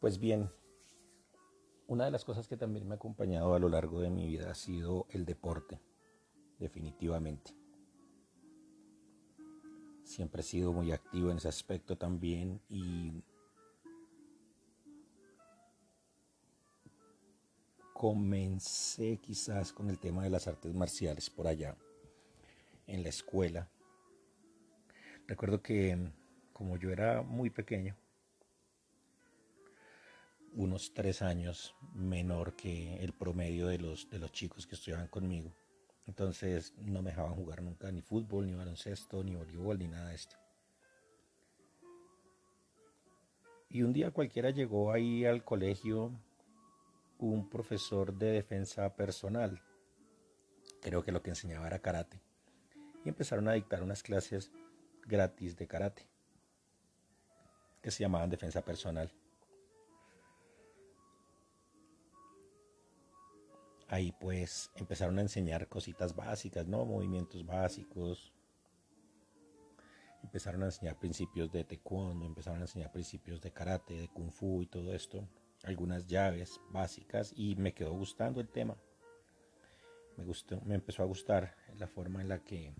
Pues bien, una de las cosas que también me ha acompañado a lo largo de mi vida ha sido el deporte, definitivamente. Siempre he sido muy activo en ese aspecto también y comencé quizás con el tema de las artes marciales por allá, en la escuela. Recuerdo que como yo era muy pequeño, unos tres años menor que el promedio de los, de los chicos que estudiaban conmigo. Entonces no me dejaban jugar nunca ni fútbol, ni baloncesto, ni voleibol, ni nada de esto. Y un día cualquiera llegó ahí al colegio un profesor de defensa personal. Creo que lo que enseñaba era karate. Y empezaron a dictar unas clases gratis de karate que se llamaban defensa personal. Ahí pues empezaron a enseñar cositas básicas, ¿no? Movimientos básicos. Empezaron a enseñar principios de taekwondo, empezaron a enseñar principios de karate, de kung fu y todo esto. Algunas llaves básicas y me quedó gustando el tema. Me, gustó, me empezó a gustar la forma en la que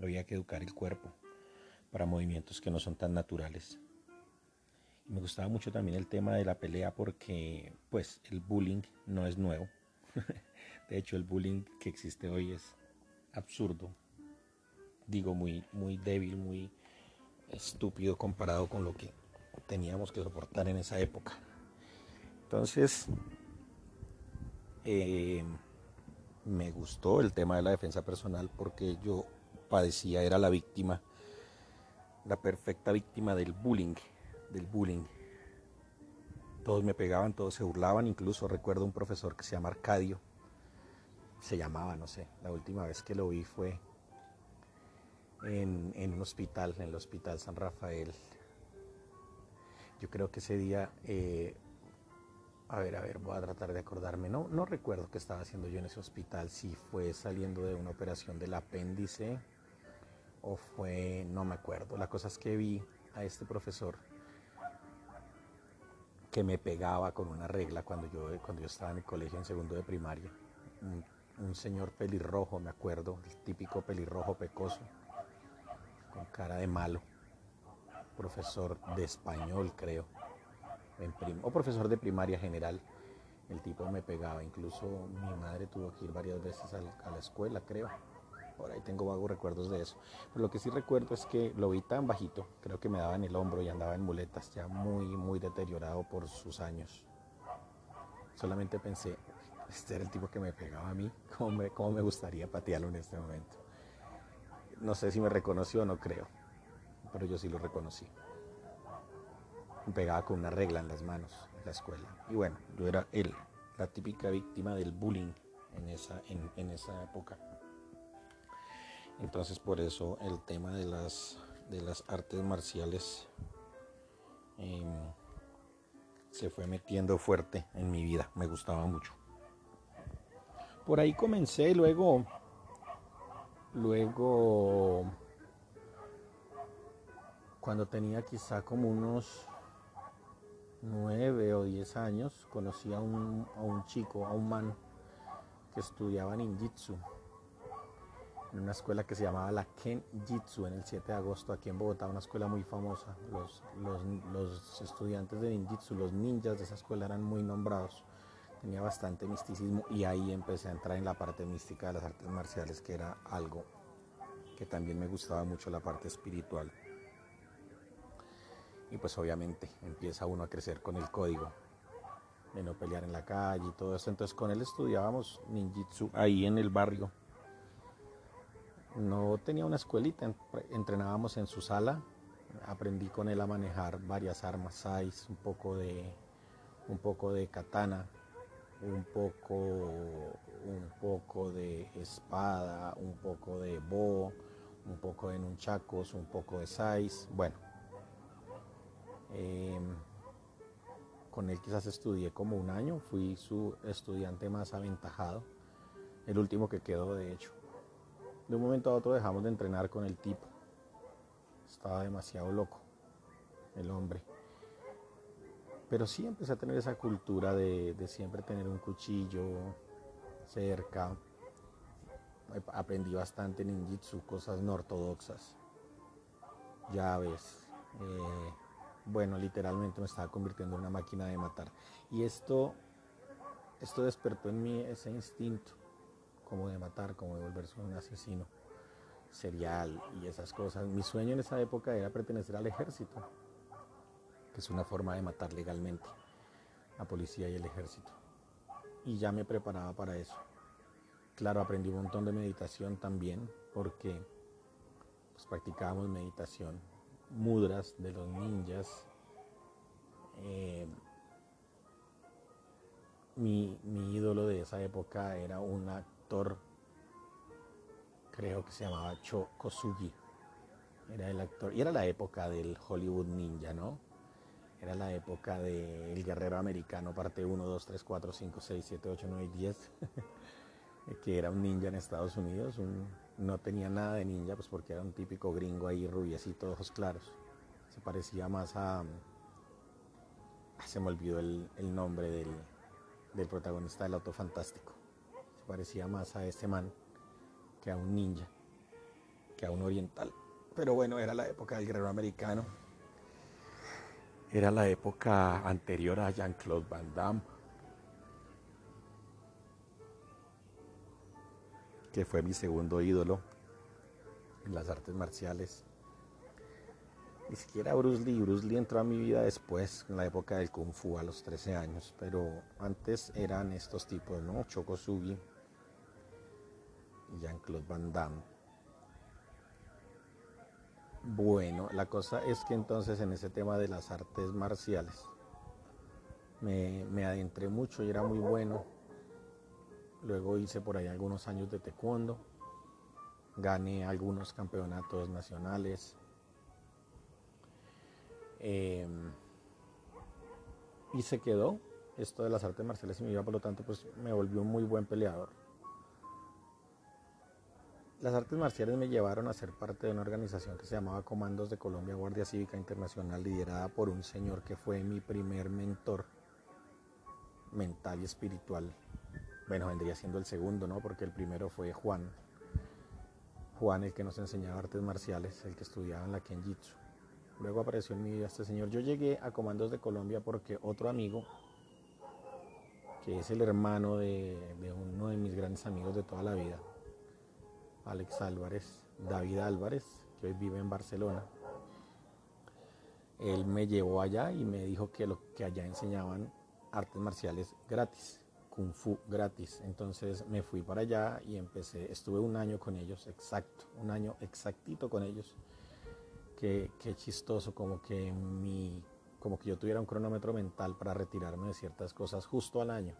había que educar el cuerpo para movimientos que no son tan naturales. Y me gustaba mucho también el tema de la pelea porque pues el bullying no es nuevo de hecho, el bullying que existe hoy es absurdo. Digo, muy, muy débil, muy estúpido comparado con lo que teníamos que soportar en esa época. Entonces, eh, me gustó el tema de la defensa personal porque yo padecía, era la víctima, la perfecta víctima del bullying, del bullying. Todos me pegaban, todos se burlaban, incluso recuerdo un profesor que se llama Arcadio, se llamaba, no sé, la última vez que lo vi fue en, un hospital, en el Hospital San Rafael. Yo creo que ese día, eh, a ver, a ver, voy a tratar de acordarme, no, no recuerdo qué estaba haciendo yo en ese hospital, si fue saliendo de una operación del apéndice o fue, no me acuerdo. La cosa es que vi a este profesor que me pegaba con una regla cuando yo, cuando yo estaba en el colegio en segundo de primaria. Señor pelirrojo, me acuerdo, el típico pelirrojo pecoso, con cara de malo. Profesor de español, creo. o profesor de primaria general. El tipo me pegaba, incluso mi madre tuvo que ir varias veces a la escuela, creo. Por ahí tengo vagos recuerdos de eso. Pero lo que sí recuerdo es que lo vi tan bajito, creo que me daba en el hombro y andaba en muletas, ya muy, muy deteriorado por sus años. Solamente pensé, este era el tipo que me pegaba a mí, cómo me, gustaría patearlo en este momento. No sé si me reconoció o no creo, pero yo sí lo reconocí. Me pegaba con una regla en las manos en la escuela. Y bueno, yo era él, la típica víctima del bullying en esa, época. Entonces por eso el tema de las, de las artes marciales em, se fue metiendo fuerte en mi vida, me gustaba mucho. Por ahí comencé, luego, luego, cuando tenía quizá como unos nueve o diez años, conocí a un, a un chico, a un man que estudiaba ninjitsu en una escuela que se llamaba la Ken Jitsu en el 7 de agosto aquí en Bogotá, una escuela muy famosa. Los, los, estudiantes de ninjitsu, los ninjas de esa escuela eran muy nombrados. Tenía bastante misticismo y ahí empecé a entrar en la parte mística de las artes marciales, que era algo que también me gustaba mucho, la parte espiritual. Y pues obviamente empieza uno a crecer con el código de no pelear en la calle y todo eso. Entonces con él estudiábamos ninjitsu ahí en el barrio no tenía una escuelita, entrenábamos en su sala, aprendí con él a manejar varias armas, sais, un poco de un poco de katana, un poco un poco de espada, un poco de bo, un poco de nunchacos, un poco de sais, bueno. Em, con él quizás estudié como un año, fui su estudiante más aventajado, el último que quedó de hecho. De un momento a otro dejamos de entrenar con el tipo. Estaba demasiado loco el hombre. Pero sí empecé a tener esa cultura de, siempre tener un cuchillo cerca. Aprendí bastante ninjitsu, cosas no ortodoxas, llaves. Eh, bueno, literalmente me estaba convirtiendo en una máquina de matar. Y esto, esto despertó en mí ese instinto, como de matar, como de volverse un asesino serial y esas cosas. Mi sueño en esa época era pertenecer al ejército, que es una forma de matar legalmente, la policía y el ejército. Y ya me preparaba para eso. Claro, aprendí un montón de meditación también, porque pues, practicábamos meditación mudras de los ninjas. Eh, mi, ídolo de esa época era un actor, creo que se llamaba Cho Kosugi. Era el actor, y era la época del Hollywood Ninja, ¿no? Era la época del guerrero americano, parte 1, 2, 3, 4, 5, 6, 7, 8, 9 y 10, que era un ninja en Estados Unidos, un, no tenía nada de ninja, pues porque era un típico gringo ahí, rubiecito, ojos claros. Se parecía más a... Se me olvidó el, nombre del, del, protagonista del Auto Fantástico. Se parecía más a este man que a un ninja, que a un oriental. Pero bueno, era la época del guerrero americano. Era la época anterior a Jean-Claude Van Damme que fue mi segundo ídolo en las artes marciales. Ni siquiera Bruce Lee, Bruce Lee entró a mi vida después, en la época del Kung Fu, a los 13 años, pero antes eran estos tipos, ¿no? Choco Sugi y Jean-Claude Van Damme. Bueno, la cosa es que entonces en ese tema de las artes marciales me, me adentré mucho y era muy bueno Luego hice por ahí algunos años de taekwondo. Gané algunos campeonatos nacionales. Em, y se quedó esto de las artes marciales y mi vida, por lo tanto, pues me volvió un muy buen peleador. Las artes marciales me llevaron a ser parte de una organización que se llamaba Comandos de Colombia Guardia Cívica Internacional, liderada por un señor que fue mi primer mentor mental y espiritual bueno, vendría siendo el segundo, ¿no? Porque el primero fue Juan. Juan, el que nos enseñaba artes marciales, el que estudiaba en la Kenjitsu. Luego apareció en mi vida este señor. Yo llegué a Comandos de Colombia porque otro amigo, que es el hermano de, de uno de mis grandes amigos de toda la vida, Alex Álvarez, David Álvarez, que hoy vive en Barcelona, él me llevó allá y me dijo que, lo, que allá enseñaban artes marciales gratis. Kung Fu gratis. Entonces me fui para allá y empecé, estuve un año con ellos, exacto, un año exactito con ellos. Qué, qué chistoso, como que mi, como que yo tuviera un cronómetro mental para retirarme de ciertas cosas justo al año.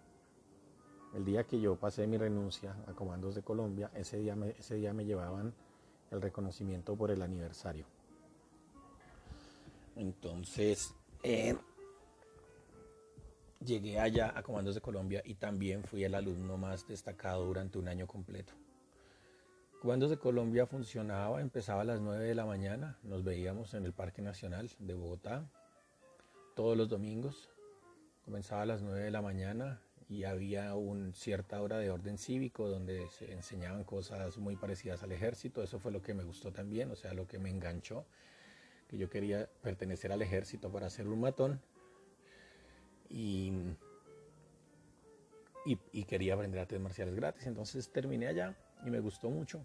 El día que yo pasé mi renuncia a Comandos de Colombia, ese día me, ese día me llevaban el reconocimiento por el aniversario. Entonces, eh, llegué allá a Comandos de Colombia y también fui el alumno más destacado durante un año completo. Comandos de Colombia funcionaba, empezaba a las 9 de la mañana, nos veíamos en el Parque Nacional de Bogotá todos los domingos, comenzaba a las 9 de la mañana y había una cierta hora de orden cívico donde se enseñaban cosas muy parecidas al ejército, eso fue lo que me gustó también, o sea, lo que me enganchó, que yo quería pertenecer al ejército para ser un matón y, y, quería aprender artes marciales gratis. Entonces terminé allá y me gustó mucho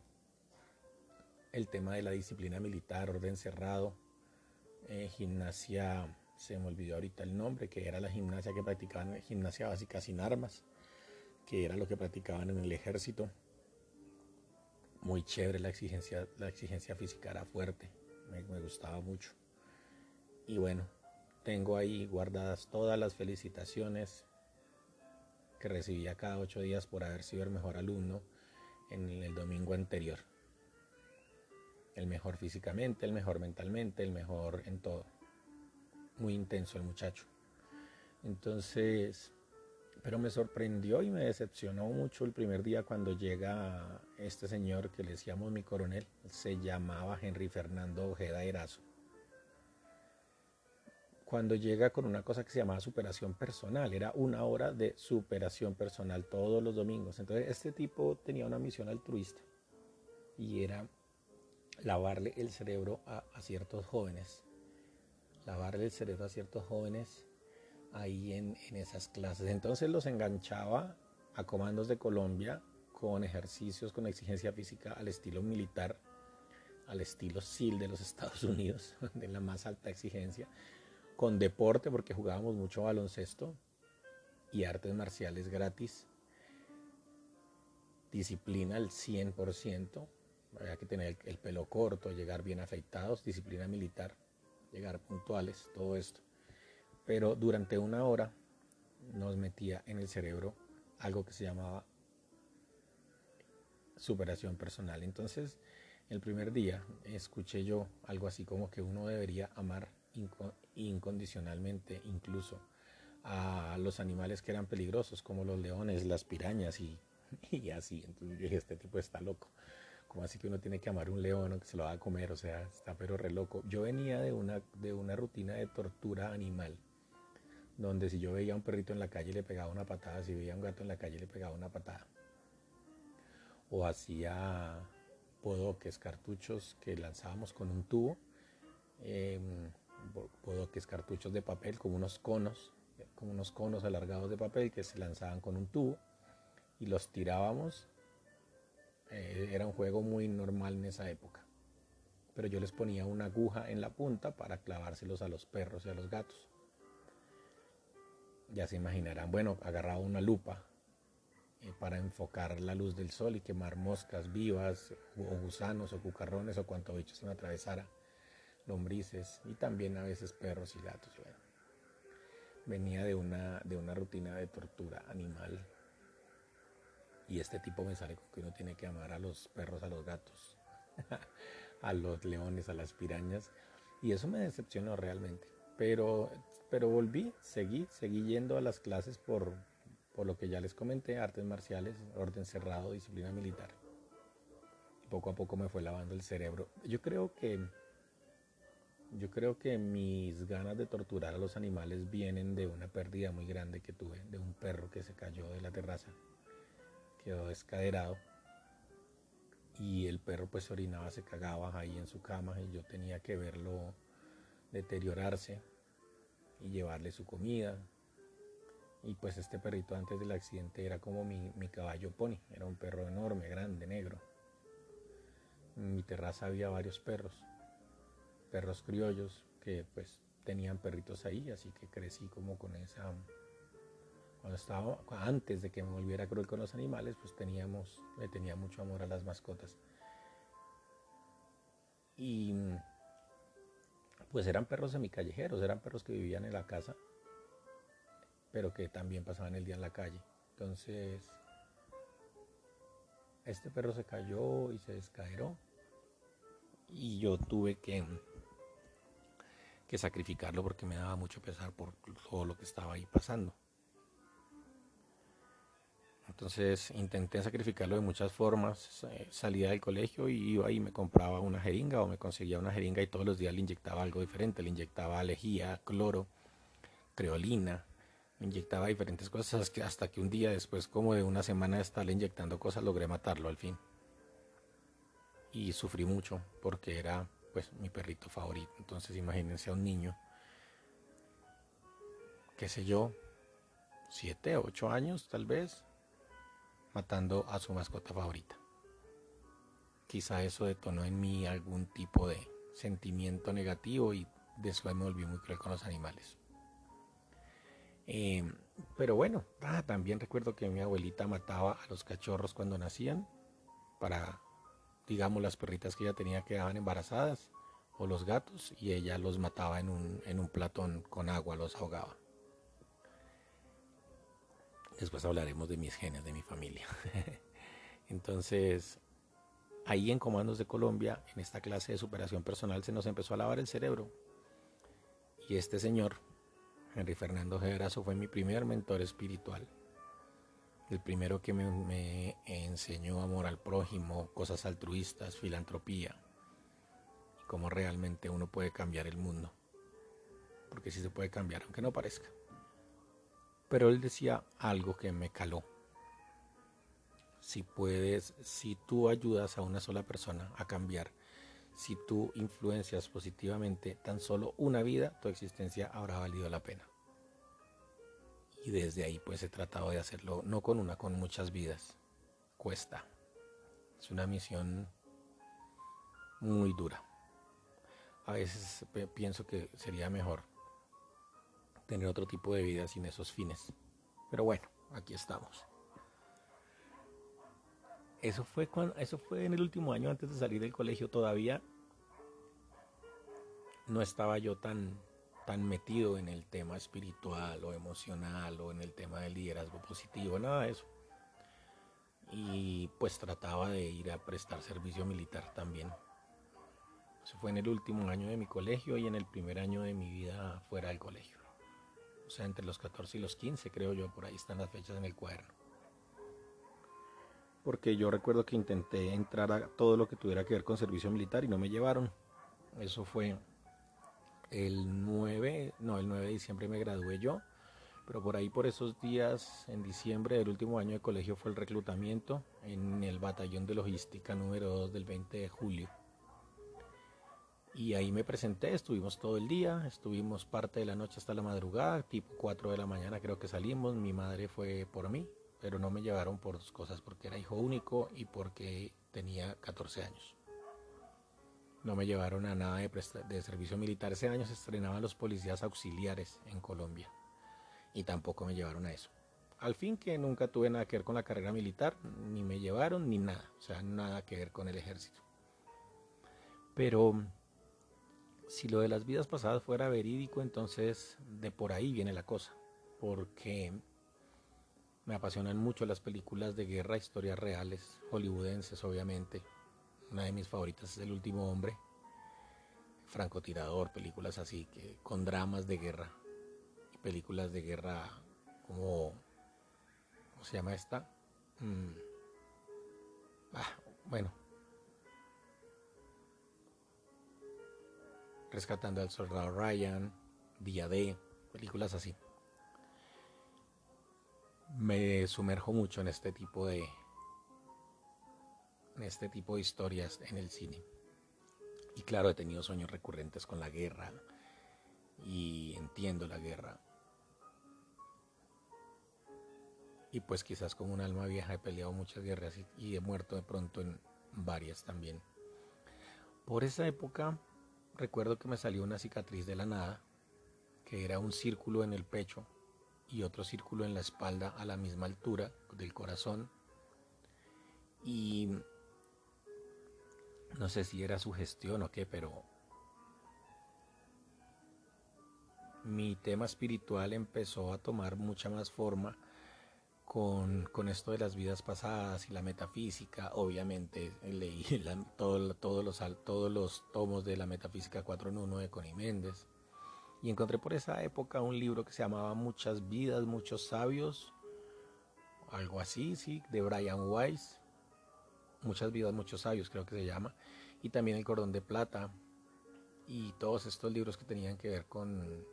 el tema de la disciplina militar, orden cerrado, eh, gimnasia, se me olvidó ahorita el nombre, que era la gimnasia que practicaban, gimnasia básica sin armas, que era lo que practicaban en el ejército. Muy chévere la exigencia, la exigencia física era fuerte, me, me gustaba mucho. Y bueno, tengo ahí guardadas todas las felicitaciones que recibía cada ocho días por haber sido el mejor alumno en el domingo anterior. El mejor físicamente, el mejor mentalmente, el mejor en todo. Muy intenso el muchacho. Entonces, pero me sorprendió y me decepcionó mucho el primer día cuando llega este señor que le decíamos mi coronel. Se llamaba Henry Fernando Ojeda Erazo cuando llega con una cosa que se llamaba superación personal. Era una hora de superación personal todos los domingos. Entonces este tipo tenía una misión altruista y era lavarle el cerebro a, ciertos jóvenes. Lavarle el cerebro a ciertos jóvenes ahí en, esas clases. Entonces los enganchaba a comandos de Colombia con ejercicios con exigencia física al estilo militar, al estilo SEAL de los Estados Unidos, de la más alta exigencia con deporte, porque jugábamos mucho baloncesto y artes marciales gratis. Disciplina al 100%, había que tener el, pelo corto, llegar bien afeitados, disciplina militar, llegar puntuales, todo esto. Pero durante una hora nos metía en el cerebro algo que se llamaba superación personal. Entonces, el primer día escuché yo algo así como que uno debería amar incondicionalmente incluso a los animales que eran peligrosos, como los leones, las pirañas y, así. Entonces yo dije, este tipo está loco. Como así que uno tiene que amar un león o que se lo va a comer? O sea, está pero re loco. Yo venía de una, de una rutina de tortura animal, donde si yo veía a un perrito en la calle le pegaba una patada, si veía a un gato en la calle le pegaba una patada. O hacía podoques, cartuchos que lanzábamos con un tubo. Es cartuchos de papel, como unos conos, como unos conos alargados de papel que se lanzaban con un tubo y los tirábamos. Eh, era un juego muy normal en esa época. Pero yo les ponía una aguja en la punta para clavárselos a los perros y a los gatos. Ya se imaginarán, bueno, agarraba una lupa eh, para enfocar la luz del sol y quemar moscas vivas o gusanos o cucarrones o cuanto bicho se me atravesara lombrices y también a veces perros y gatos. venía de una, de una rutina de tortura animal y este tipo me sale con que uno tiene que amar a los perros, a los gatos, a los leones, a las pirañas y eso me decepcionó realmente. Pero, pero volví, seguí, seguí yendo a las clases por, por lo que ya les comenté, artes marciales, orden cerrado, disciplina militar. Y poco a poco me fue lavando el cerebro. Yo creo que yo creo que mis ganas de torturar a los animales vienen de una pérdida muy grande que tuve, de un perro que se cayó de la terraza, quedó descaderado y el perro pues orinaba, se cagaba ahí en su cama y yo tenía que verlo deteriorarse y llevarle su comida. Y pues este perrito antes del accidente era como mi, mi caballo pony, era un perro enorme, grande, negro. En mi terraza había varios perros perros criollos que pues tenían perritos ahí, así que crecí como con esa... Cuando estaba, antes de que me volviera cruel con los animales, pues teníamos, le tenía mucho amor a las mascotas. Y pues eran perros semicallejeros, eran perros que vivían en la casa, pero que también pasaban el día en la calle. Entonces, este perro se cayó y se descaeró. Y yo tuve que que sacrificarlo porque me daba mucho pesar por todo lo que estaba ahí pasando. Entonces intenté sacrificarlo de muchas formas. Eh, salía del colegio y iba y me compraba una jeringa o me conseguía una jeringa y todos los días le inyectaba algo diferente. Le inyectaba lejía, cloro, creolina, me inyectaba diferentes cosas hasta que un día después, como de una semana de estarle inyectando cosas, logré matarlo al fin. Y sufrí mucho porque era pues mi perrito favorito. Entonces imagínense a un niño, qué sé yo, siete, ocho años tal vez, matando a su mascota favorita. Quizá eso detonó en mí algún tipo de sentimiento negativo y después me volví muy cruel con los animales. Em, pero bueno, ah, también recuerdo que mi abuelita mataba a los cachorros cuando nacían para digamos, las perritas que ella tenía quedaban embarazadas o los gatos y ella los mataba en un, en un platón con agua, los ahogaba. Después hablaremos de mis genes, de mi familia. Entonces, ahí en Comandos de Colombia, en esta clase de superación personal, se nos empezó a lavar el cerebro. Y este señor, Henry Fernando Gebrazo, fue mi primer mentor espiritual el primero que me, enseñó amor al prójimo, cosas altruistas, filantropía, y cómo realmente uno puede cambiar el mundo. porque sí se puede cambiar, aunque no parezca. Pero él decía algo que me caló. Si puedes, si tú ayudas a una sola persona a cambiar, si tú influencias positivamente tan solo una vida, tu existencia habrá valido la pena. Y desde ahí pues he tratado de hacerlo, no con una, con muchas vidas. Cuesta. Es una misión muy dura. A veces pienso que sería mejor tener otro tipo de vida sin esos fines. Pero bueno, aquí estamos. Eso fue, cuando, eso fue en el último año antes de salir del colegio. Todavía no estaba yo tan, tan metido en el tema espiritual o emocional o en el tema del liderazgo positivo, nada de eso. Y pues trataba de ir a prestar servicio militar también. Eso fue en el último año de mi colegio y en el primer año de mi vida fuera del colegio. O sea, entre los 14 y los 15, creo yo, por ahí están las fechas en el cuaderno. Porque yo recuerdo que intenté entrar a todo lo que tuviera que ver con servicio militar y no me llevaron. Eso fue el 9, no, el 9 de diciembre me gradué yo. Pero por ahí, por esos días, en diciembre del último año de colegio, fue el reclutamiento en el batallón de logística número 2 del 20 de julio. Y ahí me presenté, estuvimos todo el día, estuvimos parte de la noche hasta la madrugada, tipo 4 de la mañana creo que salimos, mi madre fue por mí, pero no me llevaron por dos cosas, porque era hijo único y porque tenía 14 años. No me llevaron a nada de, de servicio militar. Ese año se estrenaban los policías auxiliares en Colombia y tampoco me llevaron a eso. Al fin que nunca tuve nada que ver con la carrera militar, ni me llevaron ni nada, o sea, nada que ver con el ejército. Pero si lo de las vidas pasadas fuera verídico, entonces de por ahí viene la cosa, porque me apasionan mucho las películas de guerra, historias reales, hollywoodenses obviamente. Una de mis favoritas es El último hombre, francotirador, películas así, que con dramas de guerra películas de guerra como, ¿cómo se llama esta? Mm. Ah, bueno, Rescatando al Soldado Ryan, Día D, películas así. Me sumerjo mucho en este tipo de en este tipo de historias en el cine. Y claro, he tenido sueños recurrentes con la guerra y entiendo la guerra. Y pues quizás como un alma vieja he peleado muchas guerras y, he muerto de pronto en varias también. Por esa época recuerdo que me salió una cicatriz de la nada, que era un círculo en el pecho y otro círculo en la espalda a la misma altura del corazón. Y no sé si era sugestión o qué, pero mi tema espiritual empezó a tomar mucha más forma con, esto de las vidas pasadas y la metafísica. Obviamente leí todo, todos, los, todos los tomos de la metafísica 4 en 1 de Connie Méndez. Y encontré por esa época un libro que se llamaba Muchas vidas, muchos sabios. Algo así, sí, de Brian Weiss. Muchas vidas, muchos sabios, creo que se llama. Y también El Cordón de Plata. Y todos estos libros que tenían que ver con,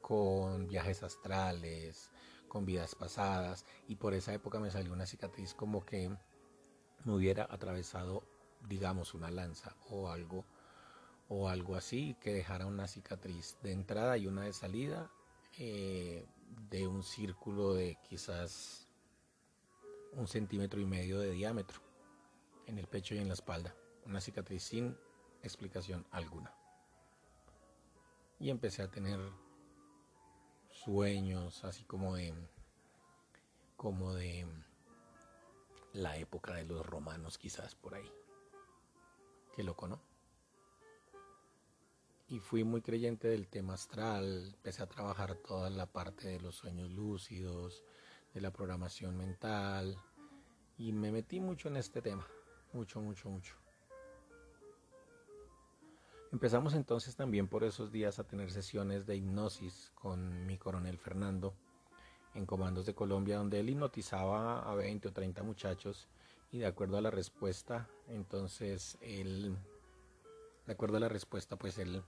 con viajes astrales, con vidas pasadas y por esa época me salió una cicatriz como que me hubiera atravesado digamos una lanza o algo o algo así que dejara una cicatriz de entrada y una de salida eh, de un círculo de quizás un centímetro y medio de diámetro en el pecho y en la espalda. Una cicatriz sin explicación alguna. Y empecé a tener sueños, así como de, como de la época de los romanos, quizás por ahí. Qué loco, ¿no? Y fui muy creyente del tema astral, empecé a trabajar toda la parte de los sueños lúcidos, de la programación mental, y me metí mucho en este tema, mucho, mucho, mucho. Empezamos entonces también por esos días a tener sesiones de hipnosis con mi coronel Fernando en Comandos de Colombia, donde él hipnotizaba a 20 o 30 muchachos y de acuerdo a la respuesta, entonces él, de acuerdo a la respuesta, pues él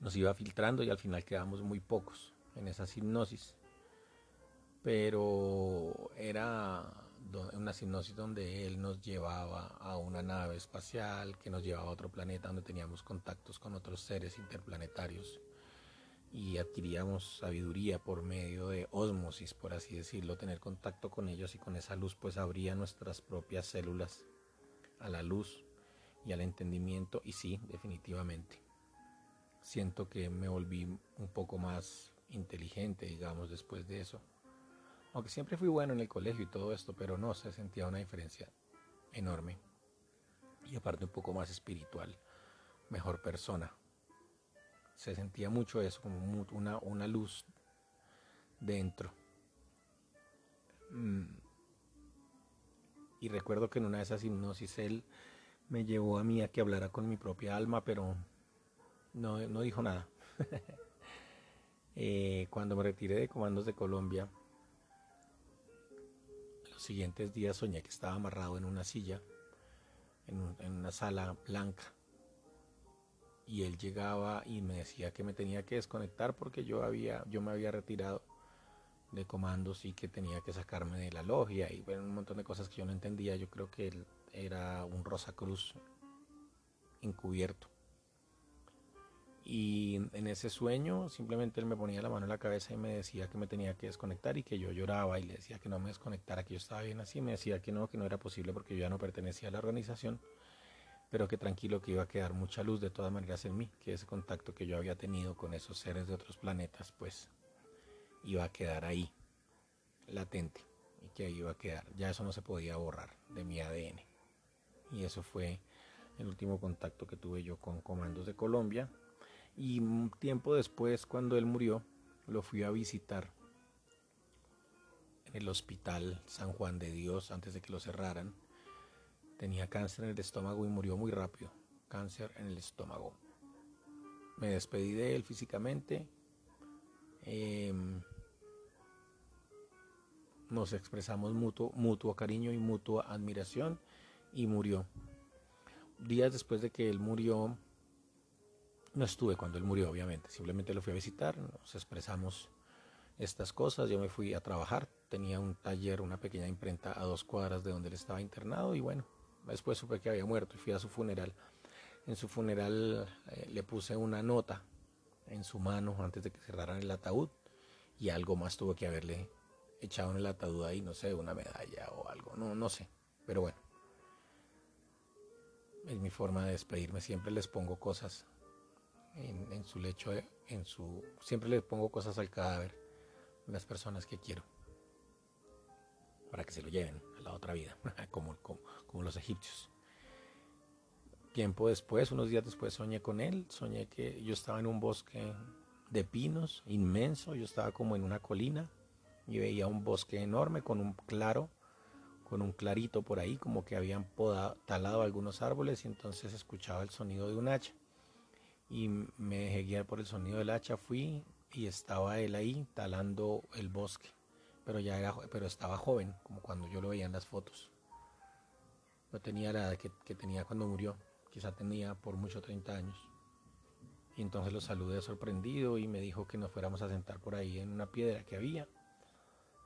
nos iba filtrando y al final quedamos muy pocos en esa hipnosis. Pero era una hipnosis donde él nos llevaba a una nave espacial que nos llevaba a otro planeta donde teníamos contactos con otros seres interplanetarios y adquiríamos sabiduría por medio de osmosis, por así decirlo, tener contacto con ellos y con esa luz pues abría nuestras propias células a la luz y al entendimiento y sí, definitivamente. Siento que me volví un poco más inteligente, digamos, después de eso. Aunque siempre fui bueno en el colegio y todo esto, pero no, se sentía una diferencia enorme. Y aparte un poco más espiritual, mejor persona. Se sentía mucho eso, como una, una luz dentro. Mm. Y recuerdo que en una de esas hipnosis él me llevó a mí a que hablara con mi propia alma, pero no, no dijo nada. Eh, cuando me retiré de Comandos de Colombia, siguientes días soñé que estaba amarrado en una silla, en, una sala blanca. Y él llegaba y me decía que me tenía que desconectar porque yo, había, yo me había retirado de comandos y que tenía que sacarme de la logia y bueno, un montón de cosas que yo no entendía. Yo creo que él era un Rosacruz encubierto. Y en ese sueño simplemente él me ponía la mano en la cabeza y me decía que me tenía que desconectar y que yo lloraba y le decía que no me desconectara, que yo estaba bien así. Me decía que no, que no era posible porque yo ya no pertenecía a la organización, pero que tranquilo que iba a quedar mucha luz de todas maneras en mí, que ese contacto que yo había tenido con esos seres de otros planetas pues iba a quedar ahí, latente, y que ahí iba a quedar. Ya eso no se podía borrar de mi ADN. Y eso fue el último contacto que tuve yo con Comandos de Colombia y un tiempo después, cuando él murió, lo fui a visitar en el hospital San Juan de Dios antes de que lo cerraran. Tenía cáncer en el estómago y murió muy rápido. Cáncer en el estómago. Me despedí de él físicamente. Em, nos expresamos mutuo, mutuo cariño y mutua admiración y murió. Días después de que él murió, no estuve cuando él murió, obviamente, simplemente lo fui a visitar, nos expresamos estas cosas, yo me fui a trabajar, tenía un taller, una pequeña imprenta a dos cuadras de donde él estaba internado y bueno, después supe que había muerto y fui a su funeral. En su funeral eh, le puse una nota en su mano antes de que cerraran el ataúd y algo más tuvo que haberle echado en el ataúd ahí, no sé, una medalla o algo, no, no sé, pero bueno. Es mi forma de despedirme, siempre les pongo cosas en, su lecho, en su, siempre le pongo cosas al cadáver, las personas que quiero, para que se lo lleven a la otra vida, como, como, los egipcios. Tiempo después, unos días después, soñé con él, soñé que yo estaba en un bosque de pinos inmenso, yo estaba como en una colina y veía un bosque enorme con un claro, con un clarito por ahí, como que habían podado, talado algunos árboles y entonces escuchaba el sonido de un hacha y me dejé guiar por el sonido del hacha, fui y estaba él ahí talando el bosque, pero ya era, pero estaba joven, como cuando yo lo veía en las fotos. No tenía la edad que, que tenía cuando murió, quizá tenía por mucho 30 años. Y entonces lo saludé sorprendido y me dijo que nos fuéramos a sentar por ahí en una piedra que había.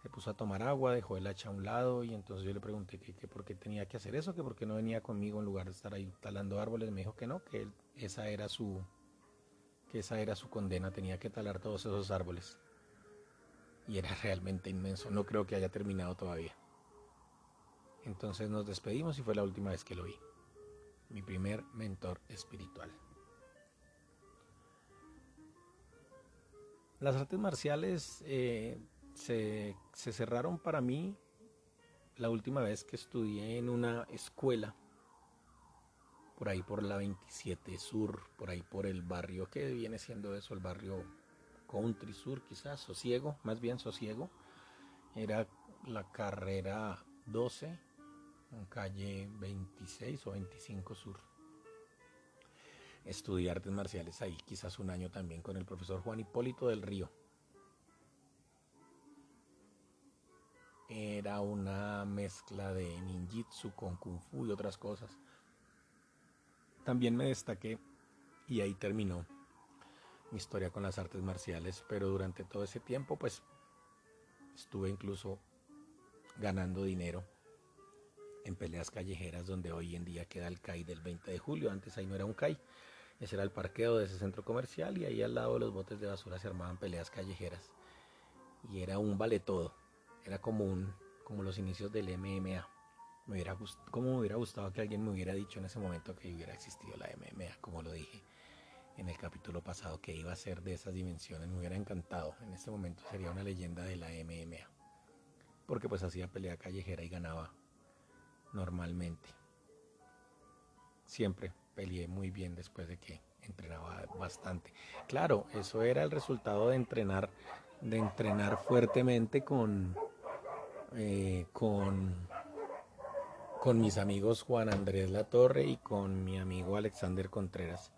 Se puso a tomar agua, dejó el hacha a un lado y entonces yo le pregunté que, por qué tenía que hacer eso, que por qué no venía conmigo en lugar de estar ahí talando árboles. Me dijo que no, que esa era su, que esa era su condena, tenía que talar todos esos árboles. Y era realmente inmenso, no creo que haya terminado todavía. Entonces nos despedimos y fue la última vez que lo vi. Mi primer mentor espiritual. Las artes marciales eh, se, se cerraron para mí la última vez que estudié en una escuela por ahí por la 27 Sur, por ahí por el barrio, que viene siendo eso? El barrio Country Sur, quizás, Sosiego, más bien Sosiego. Era la carrera 12, en calle 26 o 25 Sur. Estudié artes marciales ahí, quizás un año también con el profesor Juan Hipólito del Río. Era una mezcla de ninjitsu con kung fu y otras cosas también me destaqué, y ahí terminó, mi historia con las artes marciales, pero durante todo ese tiempo pues estuve incluso ganando dinero en peleas callejeras donde hoy en día queda el CAI del 20 de julio, antes ahí no era un CAI, ese era el parqueo de ese centro comercial y ahí al lado de los botes de basura se armaban peleas callejeras y era un vale todo, era como un como los inicios del MMA. Me hubiera como me hubiera gustado que alguien me hubiera dicho en ese momento que hubiera existido la MMA, como lo dije en el capítulo pasado, que iba a ser de esas dimensiones, me hubiera encantado. En este momento sería una leyenda de la MMA, porque pues hacía pelea callejera y ganaba normalmente. Siempre peleé muy bien después de que entrenaba bastante. Claro, eso era el resultado de entrenar, de entrenar fuertemente con, eh, con, con mis amigos Juan Andrés Latorre y con mi amigo Alexander Contreras.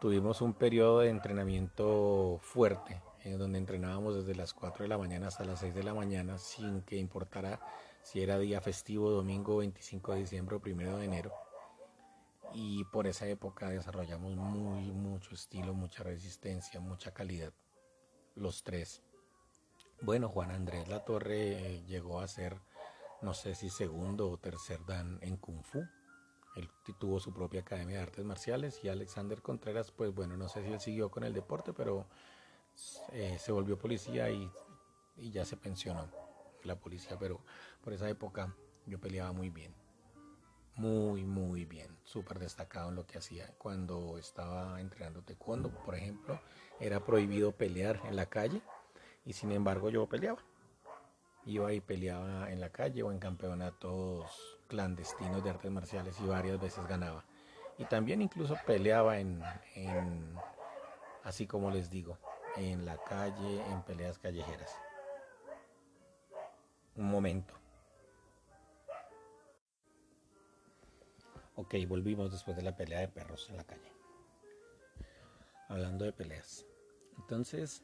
Tuvimos un periodo de entrenamiento fuerte, en donde entrenábamos desde las 4 de la mañana hasta las 6 de la mañana, sin que importara si era día festivo, domingo 25 de diciembre o primero de enero. Y por esa época desarrollamos muy, mucho estilo, mucha resistencia, mucha calidad, los tres. Bueno, Juan Andrés La Torre eh, llegó a ser, no sé si segundo o tercer dan en Kung Fu. Él tuvo su propia academia de artes marciales y Alexander Contreras, pues bueno, no sé si él siguió con el deporte, pero eh, se volvió policía y, y ya se pensionó la policía, pero por esa época yo peleaba muy bien. Muy, muy bien. Súper destacado en lo que hacía. Cuando estaba entrenando taekwondo, por ejemplo, era prohibido pelear en la calle y sin embargo yo peleaba. Iba y peleaba en la calle o en campeonatos clandestinos de artes marciales y varias veces ganaba. Y también incluso peleaba en, así como les digo, en la calle, en peleas callejeras un momento. Ok, volvimos después de la pelea de perros en la calle. Hablando de peleas. Entonces,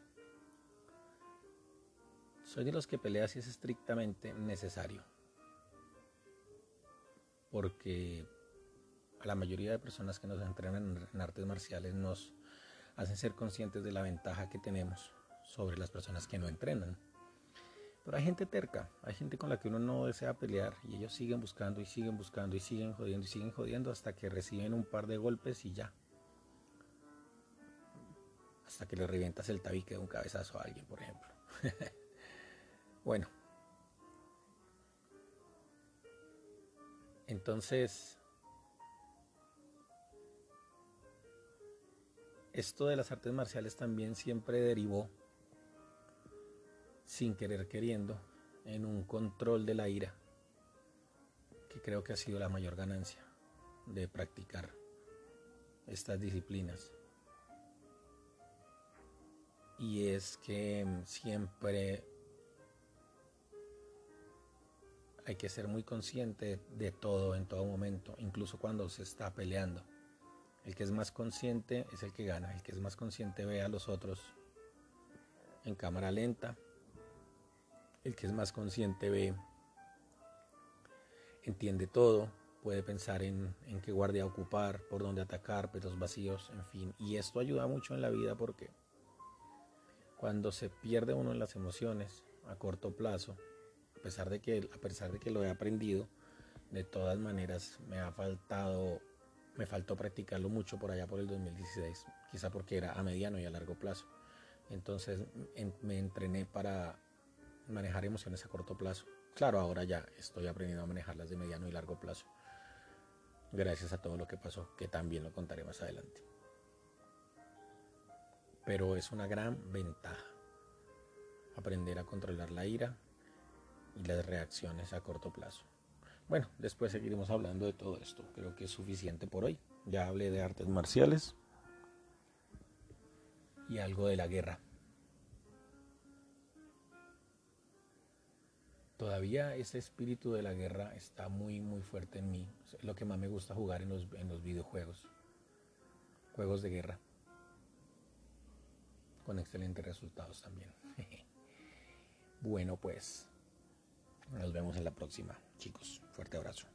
soy de los que pelea si es estrictamente necesario. Porque a la mayoría de personas que nos entrenan en artes marciales nos hacen ser conscientes de la ventaja que tenemos sobre las personas que no entrenan. Pero hay gente terca, hay gente con la que uno no desea pelear y ellos siguen buscando y siguen buscando y siguen jodiendo y siguen jodiendo hasta que reciben un par de golpes y ya. Hasta que le revientas el tabique de un cabezazo a alguien, por ejemplo. bueno. Entonces, esto de las artes marciales también siempre derivó sin querer queriendo, en un control de la ira, que creo que ha sido la mayor ganancia de practicar estas disciplinas. Y es que siempre hay que ser muy consciente de todo en todo momento, incluso cuando se está peleando. El que es más consciente es el que gana, el que es más consciente ve a los otros en cámara lenta el que es más consciente ve, entiende todo, puede pensar en, qué guardia ocupar, por dónde atacar, pelos vacíos, en fin. Y esto ayuda mucho en la vida porque cuando se pierde uno en las emociones a corto plazo, pesar de que, a pesar de que lo he aprendido, de todas maneras me ha faltado, me faltó practicarlo mucho por allá por el 2016, quizá porque era a mediano y a largo plazo. Entonces me entrené para manejar emociones a corto plazo. Claro, ahora ya estoy aprendiendo a manejarlas de mediano y largo plazo. Gracias a todo lo que pasó, que también lo contaré más adelante. Pero es una gran ventaja aprender a controlar la ira y las reacciones a corto plazo. Bueno, después seguiremos hablando de todo esto. Creo que es suficiente por hoy. Ya hablé de artes marciales y algo de la guerra. todavía ese espíritu de la guerra está muy, muy fuerte en mí. Es lo que más me gusta jugar en los, en los videojuegos. Juegos de guerra. Con excelentes resultados también. bueno, pues nos vemos en la próxima, chicos. Fuerte abrazo.